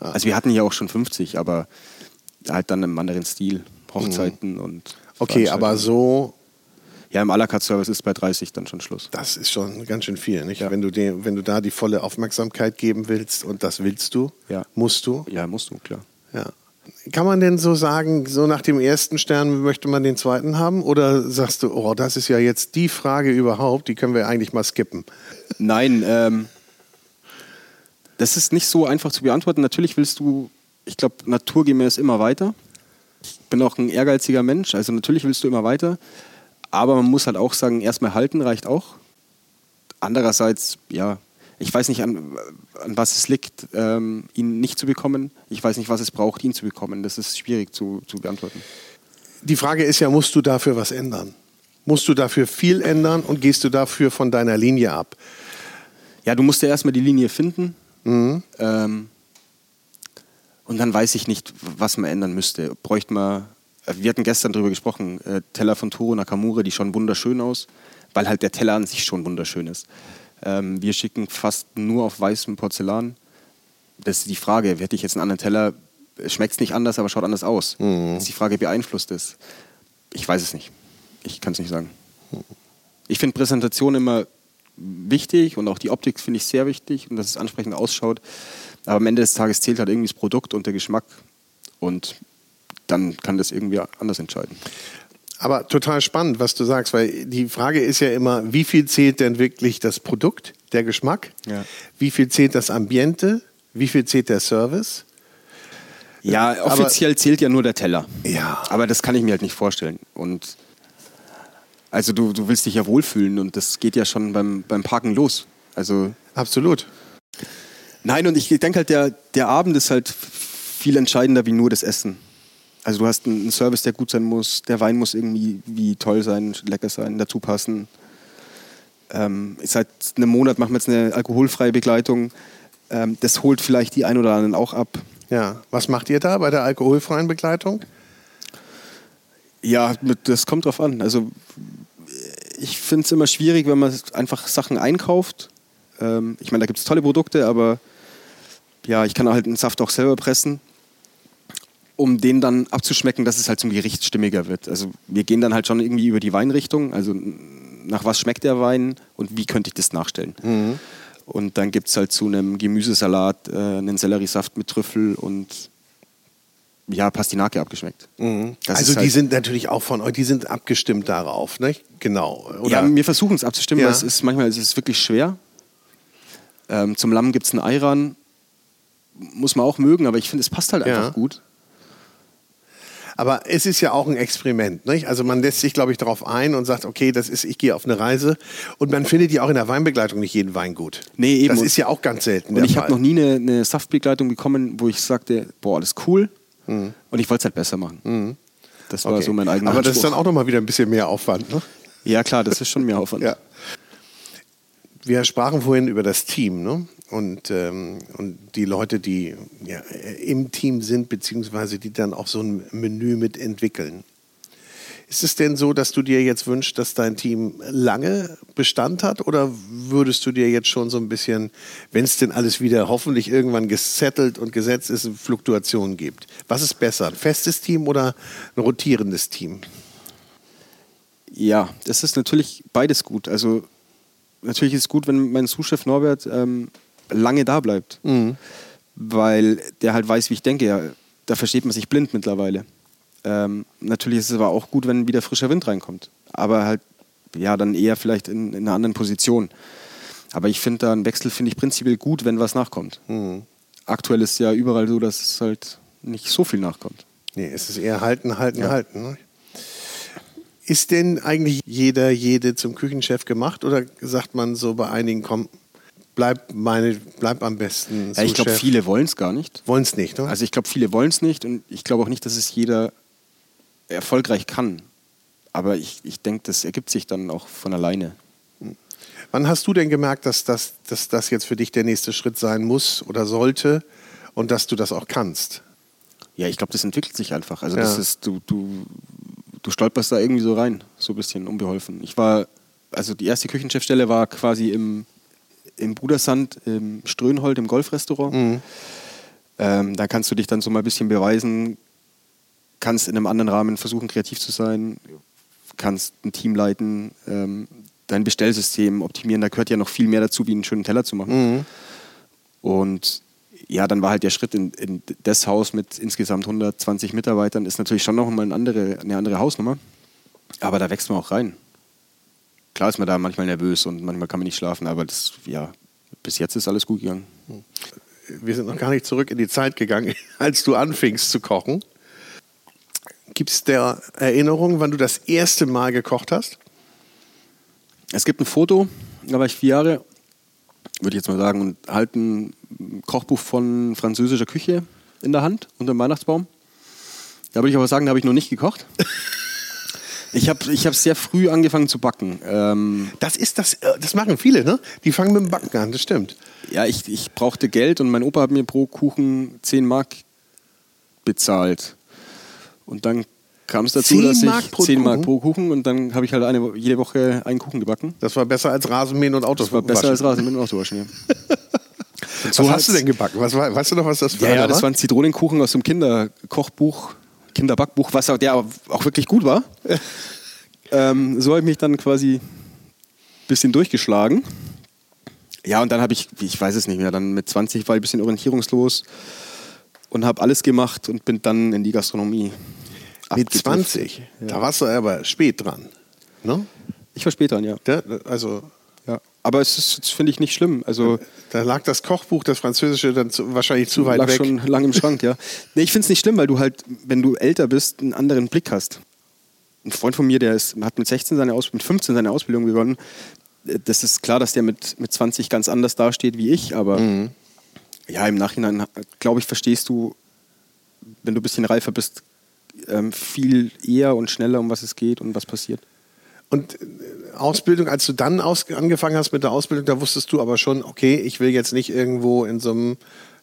Also wir hatten ja auch schon 50, aber halt dann im anderen Stil. Hochzeiten und. Mhm. Okay, aber so, Ja, im à la carte Service ist bei 30 dann schon Schluss. das ist schon ganz schön viel, nicht? Ja. Wenn, du dem, wenn du da die volle Aufmerksamkeit geben willst und das willst du, Ja. musst du. Ja, musst du, klar. Ja. Kann man denn so sagen, so nach dem ersten Stern möchte man den zweiten haben? Oder sagst du, oh, das ist ja jetzt die Frage überhaupt, die können wir eigentlich mal skippen? Nein, ähm, das ist nicht so einfach zu beantworten. Natürlich willst du, ich glaube, naturgemäß immer weiter. Ich bin auch ein ehrgeiziger Mensch, also natürlich willst du immer weiter. Aber man muss halt auch sagen, erstmal halten reicht auch. Andererseits, ja, ich weiß nicht, an, an was es liegt, ähm, ihn nicht zu bekommen. Ich weiß nicht, was es braucht, ihn zu bekommen. Das ist schwierig zu, zu beantworten. Die Frage ist ja, musst du dafür was ändern? Musst du dafür viel ändern und gehst du dafür von deiner Linie ab? Ja, du musst ja erstmal die Linie finden. Mhm. Ähm, und dann weiß ich nicht, was man ändern müsste. Bräuchte man, äh, wir hatten gestern darüber gesprochen, äh, Teller von Toro Nakamura, die schauen wunderschön aus, weil halt der Teller an sich schon wunderschön ist. Ähm, wir schicken fast nur auf weißem Porzellan. Das ist die Frage, hätte ich jetzt einen anderen Teller, es schmeckt nicht anders, aber schaut anders aus. Mhm. Ist die Frage, beeinflusst es? Ich weiß es nicht. Ich kann es nicht sagen. Ich finde Präsentation immer wichtig und auch die Optik finde ich sehr wichtig und dass es ansprechend ausschaut. Aber am Ende des Tages zählt halt irgendwie das Produkt und der Geschmack und dann kann das irgendwie anders entscheiden. Aber total spannend, was du sagst, weil die Frage ist ja immer, wie viel zählt denn wirklich das Produkt, der Geschmack? Ja. Wie viel zählt das Ambiente? Wie viel zählt der Service? Ja, offiziell zählt ja nur der Teller. Ja. Aber das kann ich mir halt nicht vorstellen. Und also du, du willst dich ja wohlfühlen und das geht ja schon beim, beim Parken los. Also Absolut. nein, und ich denke halt, der, der Abend ist halt viel entscheidender wie nur das Essen. Also du hast einen Service, der gut sein muss, der Wein muss irgendwie wie toll sein, lecker sein, dazu passen. Ähm, seit einem Monat machen wir jetzt eine alkoholfreie Begleitung. Ähm, das holt vielleicht die ein oder anderen auch ab. Ja. Was macht ihr da bei der alkoholfreien Begleitung? Ja, das kommt drauf an. Also ich finde es immer schwierig, wenn man einfach Sachen einkauft. Ähm, ich meine, da gibt es tolle Produkte, aber ja, ich kann halt einen Saft auch selber pressen, um den dann abzuschmecken, dass es halt zum Gericht stimmiger wird. Also wir gehen dann halt schon irgendwie über die Weinrichtung, also nach was schmeckt der Wein und wie könnte ich das nachstellen. Und dann gibt es halt zu einem Gemüsesalat äh, einen Selleriesaft mit Trüffel und ja, Pastinake abgeschmeckt. Das also die halt- sind natürlich auch von euch, die sind abgestimmt darauf, nicht? Genau. Oder? Ja, wir versuchen es abzustimmen, Ja. weil es ist manchmal ist es wirklich schwer. Ähm, zum Lamm gibt es einen Eiran. Muss man auch mögen, aber ich finde, es passt halt Ja. einfach gut. Aber es ist ja auch ein Experiment. Nicht? Also man lässt sich, glaube ich, darauf ein und sagt, okay, das ist, ich gehe auf eine Reise. Und man findet ja auch in der Weinbegleitung nicht jeden Wein gut. Nee, eben. Das ist ja auch ganz selten. Und ich habe noch nie eine, eine Saftbegleitung bekommen, wo ich sagte, boah, ist cool. Mhm. Und ich wollte es halt besser machen. Das war Okay. so mein eigener Aber das ist dann Anspruch. auch nochmal wieder ein bisschen mehr Aufwand. Ne? Ja, klar, das ist schon mehr Aufwand. Ja. Wir sprachen vorhin über das Team ne? und, ähm, und die Leute, die ja, im Team sind, beziehungsweise die dann auch so ein Menü mit entwickeln. Ist es denn so, dass du dir jetzt wünschst, dass dein Team lange Bestand hat oder würdest du dir jetzt schon so ein bisschen, wenn es denn alles wieder hoffentlich irgendwann gesettelt und gesetzt ist, Fluktuationen gibt? Was ist besser, ein festes Team oder ein rotierendes Team? Ja, das ist natürlich beides gut. Also natürlich ist es gut, wenn mein Sous-Chef Norbert ähm, lange da bleibt, weil der halt weiß, wie ich denke. Ja, da versteht man sich blind mittlerweile. Ähm, natürlich ist es aber auch gut, wenn wieder frischer Wind reinkommt. Aber halt, ja, dann eher vielleicht in, in einer anderen Position. Aber ich finde da einen Wechsel finde ich prinzipiell gut, wenn was nachkommt. Aktuell ist ja überall so, dass es halt nicht so viel nachkommt. Nee, es ist eher halten, halten, Ja. halten. Ne? Ist denn eigentlich jeder, jede zum Küchenchef gemacht oder sagt man so bei einigen, komm, bleib, meine, bleib am besten Ja, ich glaube, viele wollen es gar nicht. wollen es nicht, ne? Also ich glaube, viele wollen es nicht und ich glaube auch nicht, dass es jeder erfolgreich kann. Aber ich, ich denke, das ergibt sich dann auch von alleine. Wann hast du denn gemerkt, dass das, dass das jetzt für dich der nächste Schritt sein muss oder sollte und dass du das auch kannst? Ja, ich glaube, das entwickelt sich einfach. Also Ja. das ist, du, du, du stolperst da irgendwie so rein, so ein bisschen unbeholfen. Ich war, also die erste Küchenchefstelle war quasi im, im Brudersand, im Strönhold, im Golfrestaurant. Ähm, da kannst du dich dann so mal ein bisschen beweisen, kannst in einem anderen Rahmen versuchen, kreativ zu sein, kannst ein Team leiten, ähm, dein Bestellsystem optimieren. Da gehört ja noch viel mehr dazu, wie einen schönen Teller zu machen. Und ja, dann war halt der Schritt in, in das Haus mit insgesamt 120 Mitarbeitern, ist natürlich schon noch mal eine andere, eine andere Hausnummer. Aber da wächst man auch rein. Klar ist man da manchmal nervös und manchmal kann man nicht schlafen, aber das, ja, bis jetzt ist alles gut gegangen. Wir sind noch gar nicht zurück in die Zeit gegangen, als du anfingst zu kochen. Gibt es der Erinnerung, wann du das erste Mal gekocht hast? Es gibt ein Foto, da war ich vier Jahre, würde ich jetzt mal sagen, und halt ein Kochbuch von französischer Küche in der Hand unter dem Weihnachtsbaum. Da würde ich aber sagen, da habe ich noch nicht gekocht. Ich habe ich hab sehr früh angefangen zu backen. Ähm, Das ist das, äh, das machen viele, ne? Die fangen mit dem Backen an, das stimmt. ja, ich, ich brauchte Geld und mein Opa hat mir pro Kuchen 10 Mark bezahlt. Und dann kam es dazu, 10 dass Mark ich pro 10 Mark Kuchen? pro Kuchen und dann habe ich halt eine, jede Woche einen Kuchen gebacken. Das war besser als Rasenmähen und Autos Das war besser waschen. als Rasen mit dem Autowaschen. Ja. was so hast du denn gebacken? Was, weißt du noch, was das für ja, ja, das war? ein Zitronenkuchen aus dem Kinderkochbuch, Kinderbackbuch, was auch, der auch wirklich gut war. ähm, so habe ich mich dann quasi ein bisschen durchgeschlagen. Ja, und dann habe ich, ich weiß es nicht mehr, dann mit 20 war ich ein bisschen orientierungslos und habe alles gemacht und bin dann in die Gastronomie. Mit 20? Ja. Da warst du aber spät dran. Ne? Ich war spät dran, ja. Der, also ja. Aber es ist, finde ich, nicht schlimm. Also, da lag das Kochbuch, das Französische, dann zu, wahrscheinlich zu weit lag weg. schon lang im Schrank, ja. Nee, ich finde es nicht schlimm, weil du halt, wenn du älter bist, einen anderen Blick hast. Ein Freund von mir, der ist, hat mit 16 seine Ausbildung, mit 15 seine Ausbildung begonnen. Das ist klar, dass der mit, mit 20 ganz anders dasteht wie ich, aber mhm ja, im Nachhinein, glaube ich, verstehst du, wenn du ein bisschen reifer bist, ähm, viel eher und schneller, um was es geht und was passiert. Und äh, Ausbildung, als du dann angefangen hast mit der Ausbildung, da wusstest du aber schon, okay, ich will jetzt nicht irgendwo in so einem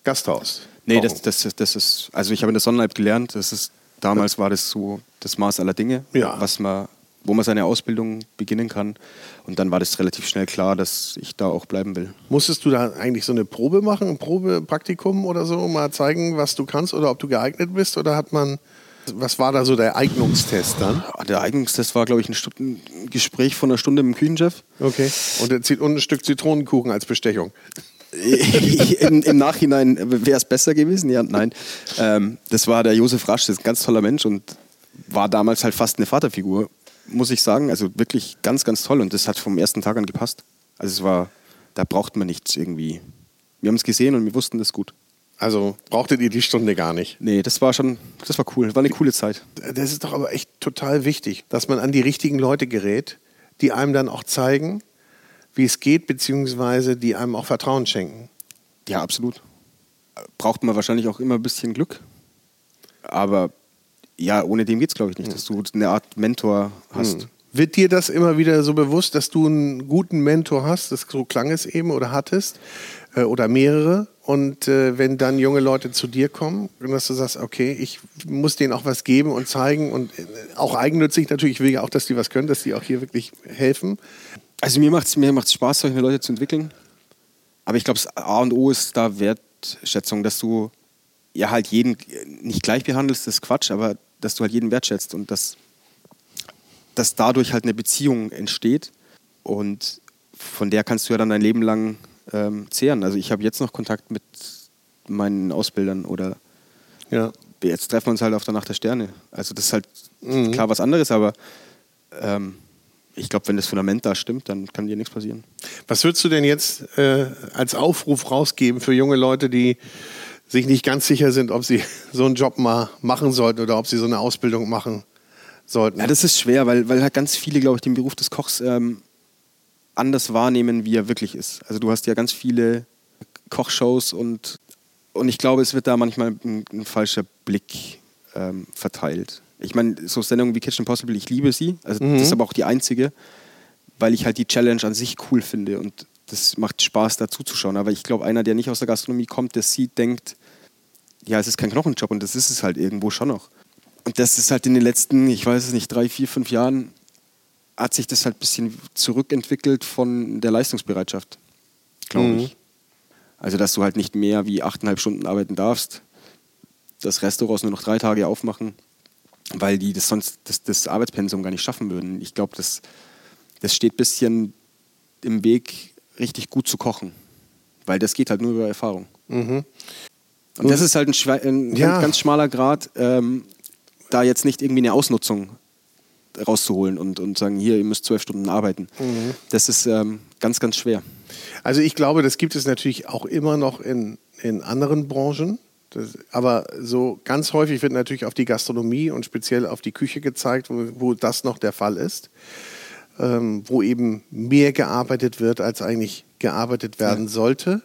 Gasthaus. Nee, das, das, das ist, also ich habe in der Sonnenleib gelernt, das ist, damals war das so das Maß aller Dinge, ja. was man wo man seine Ausbildung beginnen kann. Und dann war das relativ schnell klar, dass ich da auch bleiben will. Musstest du da eigentlich so eine Probe machen, ein Probepraktikum oder so, mal zeigen, was du kannst oder ob du geeignet bist? Oder hat man, was war da so der Eignungstest dann? Der Eignungstest war, glaube ich, ein, Stunden, Gespräch von einer Stunde mit dem Küchenchef. Okay. Und, und ein Stück Zitronenkuchen als Bestechung. Im, Im, Nachhinein wäre es besser gewesen, ja, nein. Ähm, das war der Josef Rasch, das ist ein ganz toller Mensch und war damals halt fast eine Vaterfigur muss ich sagen. Also wirklich ganz, ganz toll. Und das hat vom ersten Tag an gepasst. Also es war, da braucht man nichts irgendwie. Wir haben es gesehen und wir wussten das gut. Also brauchtet ihr die Stunde gar nicht? Nee, das war schon, das war cool. War eine coole Zeit. Das ist doch aber echt total wichtig, dass man an die richtigen Leute gerät, die einem dann auch zeigen, wie es geht, beziehungsweise die einem auch Vertrauen schenken. Ja, absolut. Braucht man wahrscheinlich auch immer ein bisschen Glück. Aber ja, ohne dem geht es, glaube ich, nicht, dass du eine Art Mentor hast. Hm. Wird dir das immer wieder so bewusst, dass du einen guten Mentor hast? Das, so klang es eben oder hattest äh, oder mehrere. Und äh, wenn dann junge Leute zu dir kommen dass du sagst, okay, ich muss denen auch was geben und zeigen und äh, auch eigennützig natürlich, ich will ja auch, dass die was können, dass die auch hier wirklich helfen. Also mir macht es mir macht's Spaß, solche Leute zu entwickeln. Aber ich glaube, das A und O ist da Wertschätzung, dass du ja halt jeden nicht gleich behandelst, das ist Quatsch, aber dass du halt jeden wertschätzt und dass, dass dadurch halt eine Beziehung entsteht und von der kannst du ja dann dein Leben lang ähm, zehren. Also ich habe jetzt noch Kontakt mit meinen Ausbildern oder ja. jetzt treffen wir uns halt auf der Nacht der Sterne. Also das ist halt mhm. klar was anderes, aber ähm, ich glaube, wenn das Fundament da stimmt, dann kann dir nichts passieren. Was würdest du denn jetzt äh, als Aufruf rausgeben für junge Leute, die sich nicht ganz sicher sind, ob sie so einen Job mal machen sollten oder ob sie so eine Ausbildung machen sollten. Ja, das ist schwer, weil, weil halt ganz viele, glaube ich, den Beruf des Kochs ähm, anders wahrnehmen, wie er wirklich ist. Also du hast ja ganz viele Kochshows und, und ich glaube, es wird da manchmal ein, ein falscher Blick ähm, verteilt. Ich meine, so Sendungen wie Kitchen Possible, ich liebe sie. Also mhm. das ist aber auch die einzige, weil ich halt die Challenge an sich cool finde und das macht Spaß, da zuzuschauen. Aber ich glaube, einer, der nicht aus der Gastronomie kommt, der sieht, denkt, ja, es ist kein Knochenjob und das ist es halt irgendwo schon noch. Und das ist halt in den letzten, ich weiß es nicht, drei, vier, fünf Jahren hat sich das halt ein bisschen zurückentwickelt von der Leistungsbereitschaft, glaube mhm. ich. Also, dass du halt nicht mehr wie achteinhalb Stunden arbeiten darfst, das Restaurants nur noch drei Tage aufmachen, weil die das sonst das, das Arbeitspensum gar nicht schaffen würden. Ich glaube, das, das steht ein bisschen im Weg richtig gut zu kochen. Weil das geht halt nur über Erfahrung. Mhm. Und das ist halt ein, ein ja. ganz schmaler Grad, ähm, da jetzt nicht irgendwie eine Ausnutzung rauszuholen und, und sagen, hier, ihr müsst zwölf Stunden arbeiten. Mhm. Das ist ähm, ganz, ganz schwer. Also ich glaube, das gibt es natürlich auch immer noch in, in anderen Branchen. Das, aber so ganz häufig wird natürlich auf die Gastronomie und speziell auf die Küche gezeigt, wo, wo das noch der Fall ist ähm, wo eben mehr gearbeitet wird, als eigentlich gearbeitet werden ja. sollte.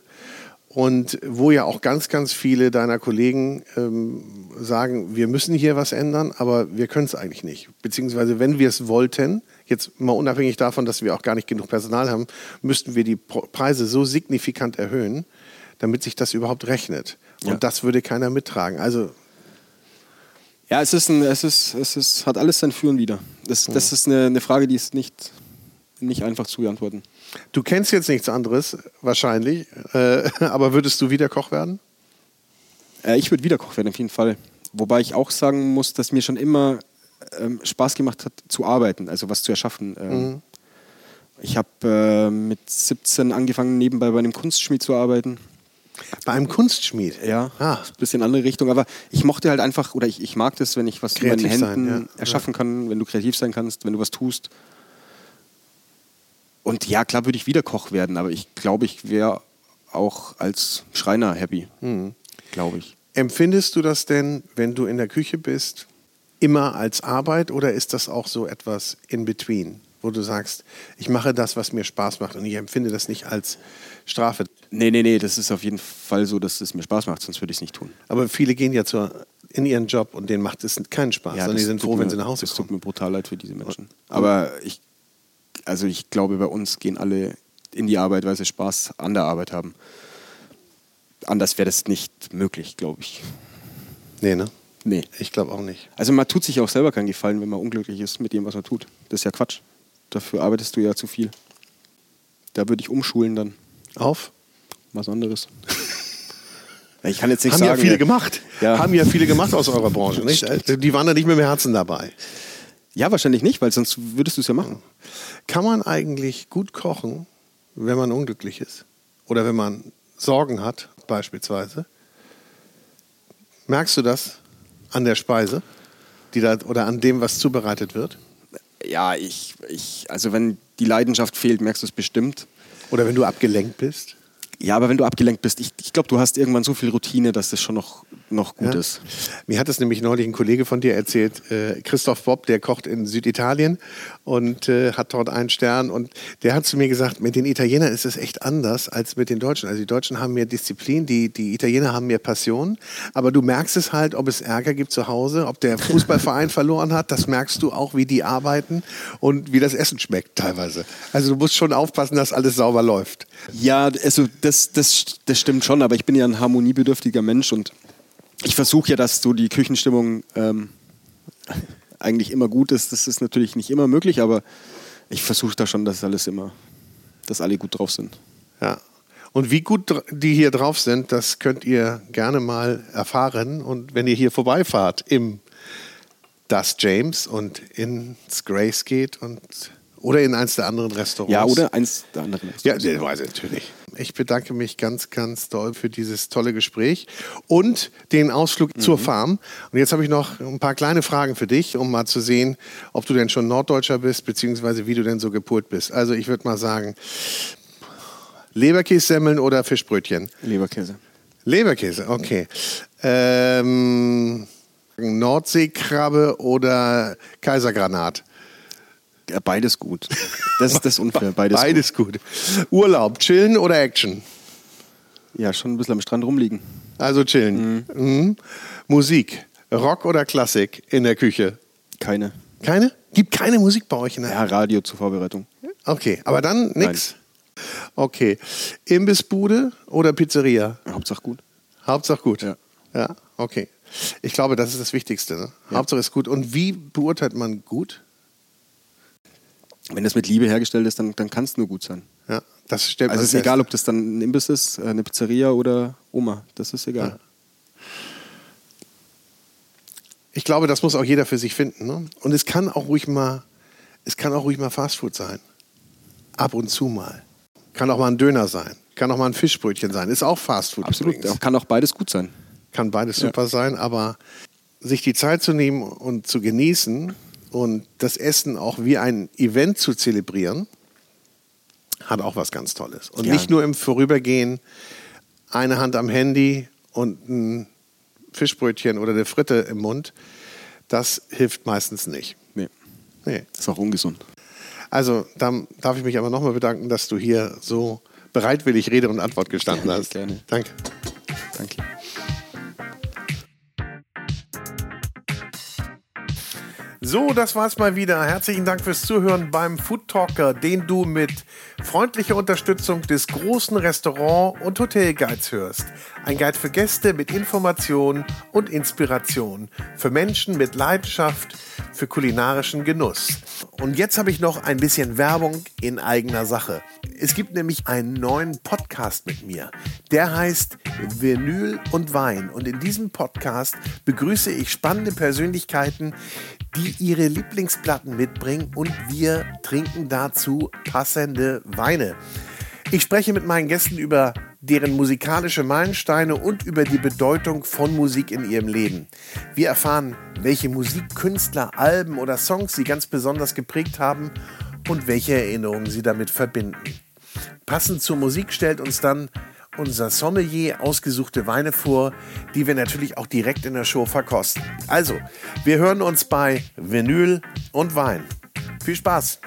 Und wo ja auch ganz, ganz viele deiner Kollegen ähm, sagen, wir müssen hier was ändern, aber wir können es eigentlich nicht. Beziehungsweise, wenn wir es wollten, jetzt mal unabhängig davon, dass wir auch gar nicht genug Personal haben, müssten wir die Preise so signifikant erhöhen, damit sich das überhaupt rechnet. Und ja. das würde keiner mittragen. Also ja, es ist ein, es ist, es ist, hat alles sein Für und Wider. Das, das ist eine, eine Frage, die ist nicht nicht einfach zu beantworten. Du kennst jetzt nichts anderes, wahrscheinlich, äh, aber würdest du wieder Koch werden? Äh, ich würde wieder Koch werden, auf jeden Fall. Wobei ich auch sagen muss, dass mir schon immer ähm, Spaß gemacht hat, zu arbeiten, also was zu erschaffen. Ähm, Mhm. Ich habe äh, mit 17 angefangen, nebenbei bei einem Kunstschmied zu arbeiten. Bei einem Kunstschmied? Ja, Ah. ein bisschen andere Richtung, aber ich mochte halt einfach, oder ich, ich mag das, wenn ich was Kreativ mit meinen sein, Händen ja. erschaffen kann, wenn du kreativ sein kannst, wenn du was tust. Und ja, klar würde ich wieder Koch werden, aber ich glaube, ich wäre auch als Schreiner happy. Mhm. Glaube ich. Empfindest du das denn, wenn du in der Küche bist, immer als Arbeit oder ist das auch so etwas in between, wo du sagst, ich mache das, was mir Spaß macht und ich empfinde das nicht als Strafe? Nee, nee, nee, das ist auf jeden Fall so, dass es mir Spaß macht, sonst würde ich es nicht tun. Aber viele gehen ja zur, in ihren Job und denen macht es keinen Spaß, sondern die sind tut froh, mir, wenn sie nach Hause Das tut kommen. mir brutal leid für diese Menschen. Aber ich, also ich glaube, bei uns gehen alle in die Arbeit, weil sie Spaß an der Arbeit haben. Anders wäre das nicht möglich, glaube ich. Nee, ne? Nee. Ich glaube auch nicht. Also man tut sich auch selber keinen Gefallen, wenn man unglücklich ist mit dem, was man tut. Das ist ja Quatsch. Dafür arbeitest du ja zu viel. Da würde ich umschulen dann. Auf? Was anderes. ich kann jetzt nicht Haben sagen. ja viele gemacht. Ja. Haben ja viele gemacht aus eurer Branche, nicht? Die waren da nicht mit dem Herzen dabei. Ja, wahrscheinlich nicht, weil sonst würdest du es ja machen. Kann man eigentlich gut kochen, wenn man unglücklich ist? Oder wenn man Sorgen hat, beispielsweise? Merkst du das an der Speise? Die da, oder an dem, was zubereitet wird? Ja, ich, ich, also wenn die Leidenschaft fehlt, merkst du es bestimmt. Oder wenn du abgelenkt bist? Ja, aber wenn du abgelenkt bist, ich, ich glaube, du hast irgendwann so viel Routine, dass das schon noch, noch gut Ja. ist. Mir hat es nämlich neulich ein Kollege von dir erzählt, äh, Christoph Bob, der kocht in Süditalien und äh, hat dort einen Stern. Und der hat zu mir gesagt, mit den Italienern ist es echt anders als mit den Deutschen. Also die Deutschen haben mehr Disziplin, die, die Italiener haben mehr Passion. Aber du merkst es halt, ob es Ärger gibt zu Hause, ob der Fußballverein verloren hat. Das merkst du auch, wie die arbeiten und wie das Essen schmeckt teilweise. Also du musst schon aufpassen, dass alles sauber läuft. Ja, also das, das, das stimmt schon, aber ich bin ja ein harmoniebedürftiger Mensch und ich versuche ja, dass so die Küchenstimmung ähm, eigentlich immer gut ist. Das ist natürlich nicht immer möglich, aber ich versuche da schon, dass alles immer, dass alle gut drauf sind. Ja. Und wie gut die hier drauf sind, das könnt ihr gerne mal erfahren. Und wenn ihr hier vorbeifahrt im Das James und ins Grace geht und oder in eins der anderen Restaurants. Ja, oder eins der anderen. Ja, der weiß natürlich. Ich bedanke mich ganz, ganz doll für dieses tolle Gespräch und den Ausflug zur Farm. Und jetzt habe ich noch ein paar kleine Fragen für dich, um mal zu sehen, ob du denn schon Norddeutscher bist, beziehungsweise wie du denn so gepolt bist. Also ich würde mal sagen, Leberkässemmeln oder Fischbrötchen? Leberkäse. Leberkäse, okay. Ähm, Nordseekrabbe oder Kaisergranat? Ja, beides gut. Das ist das unfair. Beides. Beides gut. Urlaub, chillen oder Action? Gut. Ja, schon ein bisschen am Strand rumliegen. Also chillen. Mhm. Musik, Rock oder Klassik in der Küche? Keine. Keine? Gibt keine Musik bei euch in der Ja, Radio zur Vorbereitung. Okay, aber dann nix? Okay. Imbissbude oder Pizzeria? Hauptsache gut. Hauptsache gut. Ja. Ja, okay. Ich glaube, das ist das Wichtigste. Ne? Hauptsache ist gut. Und wie beurteilt man gut? Wenn das mit Liebe hergestellt ist, dann, dann kann es nur gut sein. Ja, das stellt Also es ist fest. egal, ob das dann ein Imbiss ist, eine Pizzeria oder Oma. Das ist egal. Ich glaube, das muss auch jeder für sich finden. Ne? Und es kann auch ruhig mal, es kann auch ruhig mal Fastfood sein. Ab und zu mal. Kann auch mal ein Döner sein. Kann auch mal ein Fischbrötchen sein. Ist auch Fastfood Absolut. übrigens. Kann auch beides gut sein. Kann beides super sein, aber sich die Zeit zu nehmen und zu genießen und das Essen auch wie ein Event zu zelebrieren, hat auch was ganz Tolles. Und Ja. nicht nur im Vorübergehen eine Hand am Handy und ein Fischbrötchen oder eine Fritte im Mund. Das hilft meistens nicht. Nee. Nee. Ist auch ungesund. Also, dann darf ich mich aber nochmal bedanken, dass du hier so bereitwillig Rede und Antwort gestanden Gerne, hast. gerne. Danke. Danke. So, das war's mal wieder. Herzlichen Dank fürs Zuhören beim Food Talker, den du mit freundlicher Unterstützung des großen Restaurant- und Hotelguides hörst. Ein Guide für Gäste mit Informationen und Inspiration. Für Menschen mit Leidenschaft für kulinarischen Genuss. Und jetzt habe ich noch ein bisschen Werbung in eigener Sache. Es gibt nämlich einen neuen Podcast mit mir. Der heißt Vinyl und Wein. Und in diesem Podcast begrüße ich spannende Persönlichkeiten, die ihre Lieblingsplatten mitbringen und wir trinken dazu passende Weine. Ich spreche mit meinen Gästen über deren musikalische Meilensteine und über die Bedeutung von Musik in ihrem Leben. Wir erfahren, welche Musikkünstler, Alben oder Songs sie ganz besonders geprägt haben und welche Erinnerungen sie damit verbinden. Passend zur Musik stellt uns dann unser Sommelier ausgesuchte Weine vor, die wir natürlich auch direkt in der Show verkosten. Also, wir hören uns bei Vinyl und Wein. Viel Spaß!